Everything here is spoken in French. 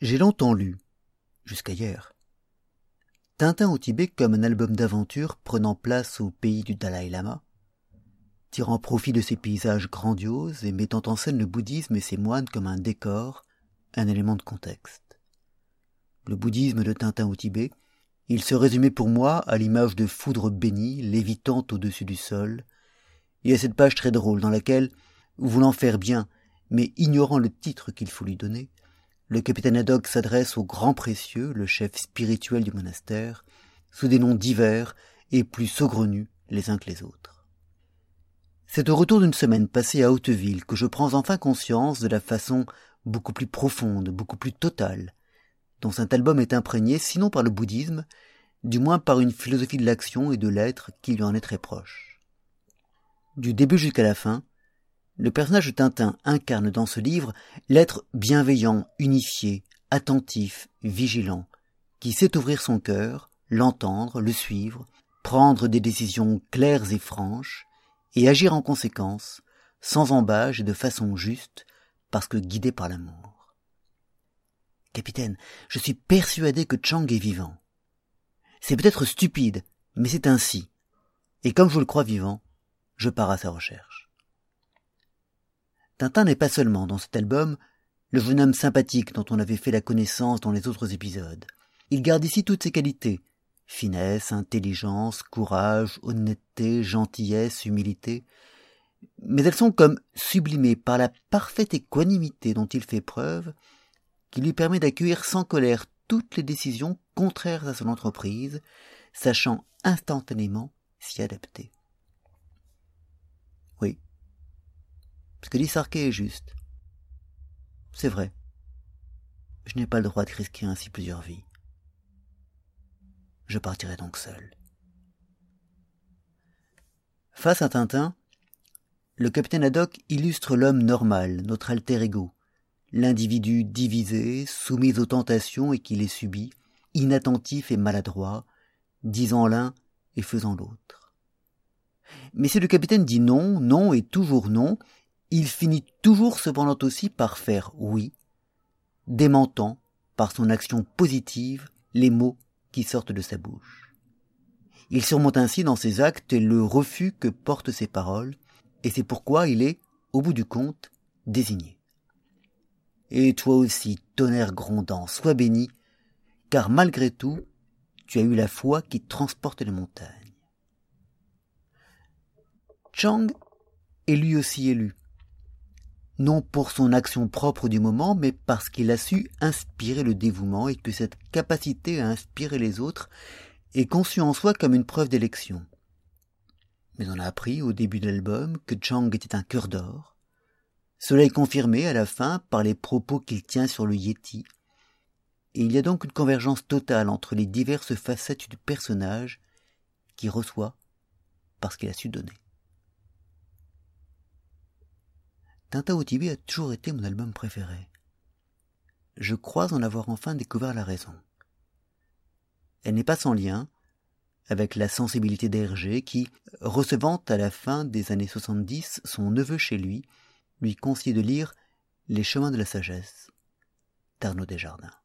J'ai longtemps lu, jusqu'à hier, Tintin au Tibet comme un album d'aventure prenant place au pays du Dalai Lama, tirant profit de ses paysages grandioses et mettant en scène le bouddhisme et ses moines comme un décor, un élément de contexte. Le bouddhisme de Tintin au Tibet, il se résumait pour moi à l'image de foudre bénie lévitant au-dessus du sol, et à cette page très drôle dans laquelle, voulant faire bien, mais ignorant le titre qu'il faut lui donner, le capitaine Haddock s'adresse au grand précieux, le chef spirituel du monastère, sous des noms divers et plus saugrenus les uns que les autres. C'est au retour d'une semaine passée à Hauteville que je prends enfin conscience de la façon beaucoup plus profonde, beaucoup plus totale, dont cet album est imprégné, sinon par le bouddhisme, du moins par une philosophie de l'action et de l'être qui lui en est très proche. Du début jusqu'à la fin, le personnage de Tintin incarne dans ce livre l'être bienveillant, unifié, attentif, vigilant, qui sait ouvrir son cœur, l'entendre, le suivre, prendre des décisions claires et franches, et agir en conséquence, sans embâge et de façon juste, parce que guidé par l'amour. Capitaine, je suis persuadé que Chang est vivant. C'est peut-être stupide, mais c'est ainsi. Et comme je le crois vivant, je pars à sa recherche. Tintin n'est pas seulement dans cet album le jeune homme sympathique dont on avait fait la connaissance dans les autres épisodes. Il garde ici toutes ses qualités finesse, intelligence, courage, honnêteté, gentillesse, humilité. Mais elles sont comme sublimées par la parfaite équanimité dont il fait preuve, qui lui permet d'accueillir sans colère toutes les décisions contraires à son entreprise, sachant instantanément s'y adapter. Oui, ce que est juste. C'est vrai. Je n'ai pas le droit de risquer ainsi plusieurs vies. Je partirai donc seul. Face à Tintin, le capitaine Haddock illustre l'homme normal, notre alter ego, l'individu divisé, soumis aux tentations et qui les subit, inattentif et maladroit, disant l'un et faisant l'autre. Mais si le capitaine dit non, non et toujours non, il finit toujours cependant aussi par faire oui, démentant par son action positive les mots qui sortent de sa bouche. Il surmonte ainsi dans ses actes le refus que portent ses paroles, et c'est pourquoi il est, au bout du compte, désigné. Et toi aussi, tonnerre grondant, sois béni, car malgré tout, tu as eu la foi qui transporte les montagnes. Chang est lui aussi élu, non pour son action propre du moment, mais parce qu'il a su inspirer le dévouement et que cette capacité à inspirer les autres est conçue en soi comme une preuve d'élection. Mais on a appris au début de l'album que Chang était un cœur d'or. Cela est confirmé à la fin par les propos qu'il tient sur le Yeti. Et il y a donc une convergence totale entre les diverses facettes du personnage qui reçoit parce qu'il a su donner. Tintin au a toujours été mon album préféré. Je crois en avoir enfin découvert la raison. Elle n'est pas sans lien avec la sensibilité d'Hergé qui, recevant à la fin des années 70 son neveu chez lui, lui conseillait de lire Les chemins de la sagesse d'Arnaud Desjardins.